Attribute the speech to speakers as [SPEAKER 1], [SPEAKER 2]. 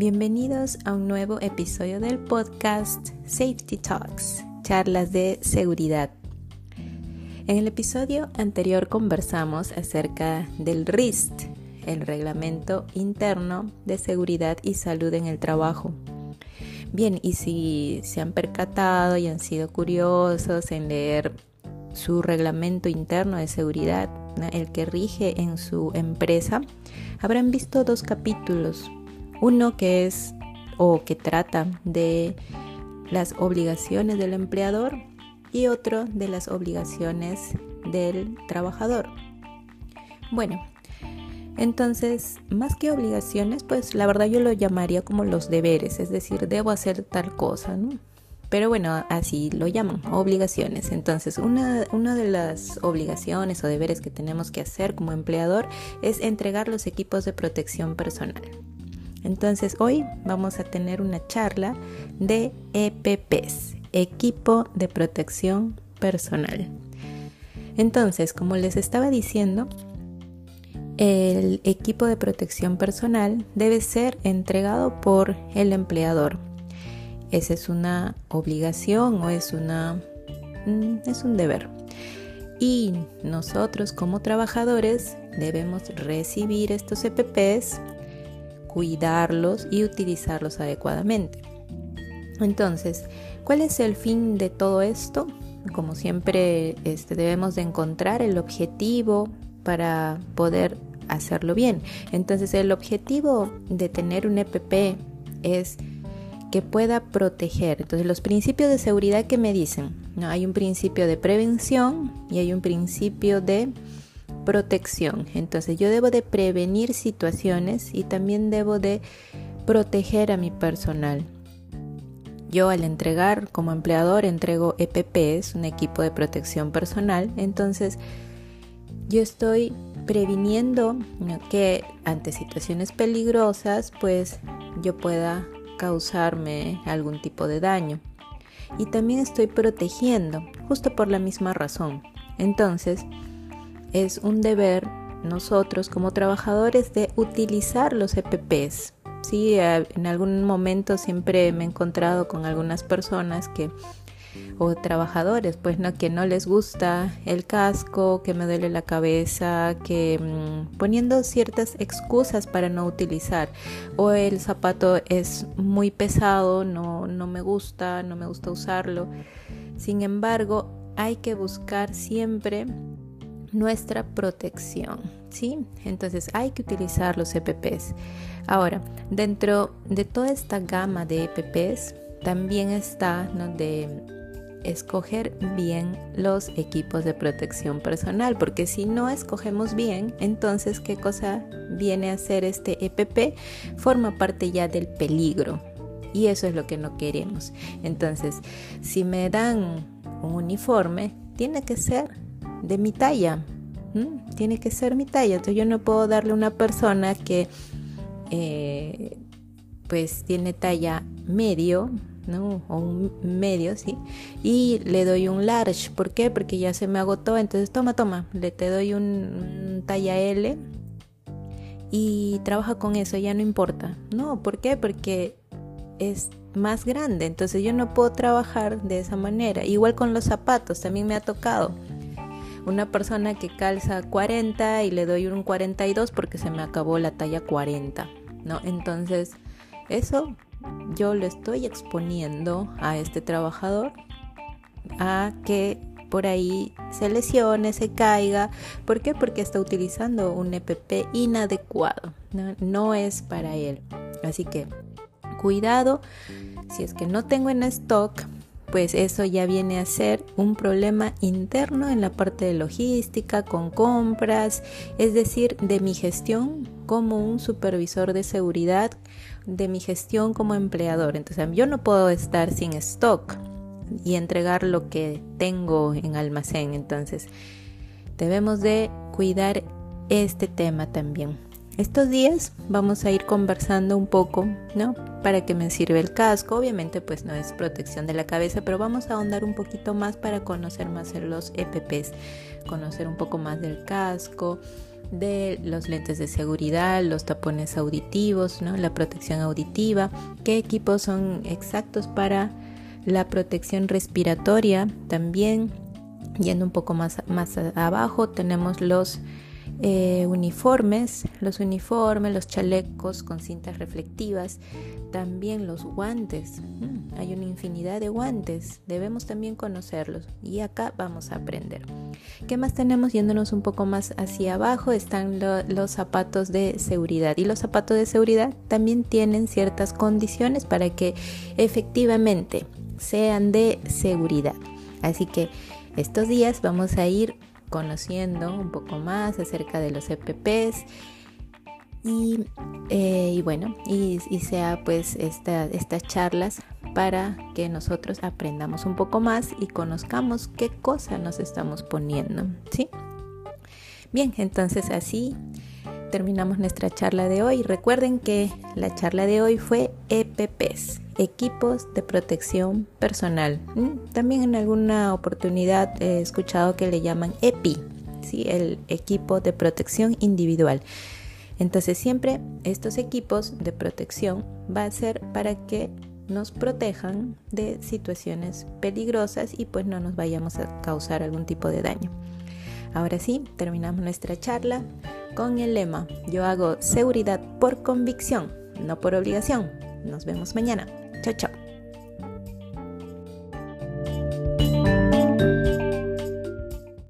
[SPEAKER 1] Bienvenidos a un nuevo episodio del podcast Safety Talks, charlas de seguridad. En el episodio anterior conversamos acerca del RIST, el Reglamento Interno de Seguridad y Salud en el Trabajo. Bien, y si se han percatado y han sido curiosos en leer su reglamento interno de seguridad, el que rige en su empresa, habrán visto dos capítulos. Uno que es o que trata de las obligaciones del empleador y otro de las obligaciones del trabajador. Bueno, entonces, más que obligaciones, pues la verdad yo lo llamaría como los deberes, es decir, debo hacer tal cosa, ¿no? Pero bueno, así lo llaman, obligaciones. Entonces, una, una, de las obligaciones o deberes que tenemos que hacer como empleador es entregar los equipos de protección personal. Entonces, hoy vamos a tener una charla de EPPs, equipo de protección personal. Entonces, como les estaba diciendo, el equipo de protección personal debe ser entregado por el empleador esa es una obligación o es una mm, es un deber. Y nosotros como trabajadores debemos recibir estos EPPs, cuidarlos y utilizarlos adecuadamente. Entonces, ¿cuál es el fin de todo esto? Como siempre, este, debemos de encontrar el objetivo para poder hacerlo bien. Entonces, el objetivo de tener un EPP es que pueda proteger. Entonces los principios de seguridad que me dicen, ¿no? hay un principio de prevención y hay un principio de protección. Entonces yo debo de prevenir situaciones y también debo de proteger a mi personal. Yo al entregar como empleador entrego EPPs, un equipo de protección personal, entonces yo estoy previniendo que ante situaciones peligrosas pues yo pueda causarme algún tipo de daño. Y también estoy protegiendo, justo por la misma razón. Entonces, es un deber nosotros como trabajadores de utilizar los EPPs. Sí, en algún momento siempre me he encontrado con algunas personas que o trabajadores, pues no que no les gusta el casco, que me duele la cabeza, que mm, poniendo ciertas excusas para no utilizar o el zapato es muy pesado, no no me gusta, no me gusta usarlo. Sin embargo, hay que buscar siempre nuestra protección, ¿sí? Entonces hay que utilizar los EPPs. Ahora, dentro de toda esta gama de EPPs, también está de escoger bien los equipos de protección personal, porque si no escogemos bien, entonces qué cosa viene a ser este EPP forma parte ya del peligro. Y eso es lo que no queremos. Entonces, si me dan un uniforme, tiene que ser de mi talla. Tiene que ser mi talla. Entonces yo no puedo darle a una persona que eh, pues tiene talla medio, o un medio, ¿sí? Y le doy un large. ¿Por qué? Porque ya se me agotó. Entonces, toma, toma. Le te doy un, talla L y trabaja con eso, ya no importa. No, ¿por qué? Porque es más grande. Entonces, yo no puedo trabajar de esa manera. Igual con los zapatos, también me ha tocado. Una persona que calza 40 y le doy un 42 porque se me acabó la talla 40, ¿no? Entonces, eso yo lo estoy exponiendo a este trabajador a que por ahí se lesione, se caiga. ¿Por qué? Porque está utilizando un EPP inadecuado. No, es para él. Así que cuidado. Si es que no tengo en stock, pues eso ya viene a ser un problema interno en la parte de logística, con compras, es decir, de mi gestión como un supervisor de seguridad, de mi gestión como empleador. Entonces yo no puedo estar sin stock y entregar lo que tengo en almacén. Entonces debemos de cuidar este tema también. Estos días vamos a ir conversando un poco, ¿no? Para que me sirva el casco. Obviamente pues no es protección de la cabeza, pero vamos a ahondar un poquito más para conocer más los EPPs, conocer un poco más del casco, de los lentes de seguridad, los tapones auditivos, ¿no? la protección auditiva, qué equipos son exactos para la protección respiratoria. También, yendo un poco más, más abajo, tenemos los eh, uniformes, los uniformes, los chalecos con cintas reflectivas, también los guantes. Mm, hay una infinidad de guantes, debemos también conocerlos y acá vamos a aprender. ¿Qué más tenemos? Yéndonos un poco más hacia abajo están los zapatos de seguridad y los zapatos de seguridad también tienen ciertas condiciones para que efectivamente sean de seguridad. Así que estos días vamos a ir conociendo un poco más acerca de los EPPs y, eh, bueno, y, sea pues estas charlas para que nosotros aprendamos un poco más y conozcamos qué cosa nos estamos poniendo, ¿sí? Bien, entonces así terminamos nuestra charla de hoy. Recuerden que la charla de hoy fue EPPs, equipos de protección personal. Mm, también en alguna oportunidad he escuchado que le llaman EPI, ¿sí? el equipo de protección individual. Entonces siempre estos equipos de protección va a ser para que nos protejan de situaciones peligrosas y pues no nos vayamos a causar algún tipo de daño. Ahora sí, terminamos nuestra charla con el lema, yo hago seguridad por convicción, no por obligación. Nos vemos mañana. Chao, chao.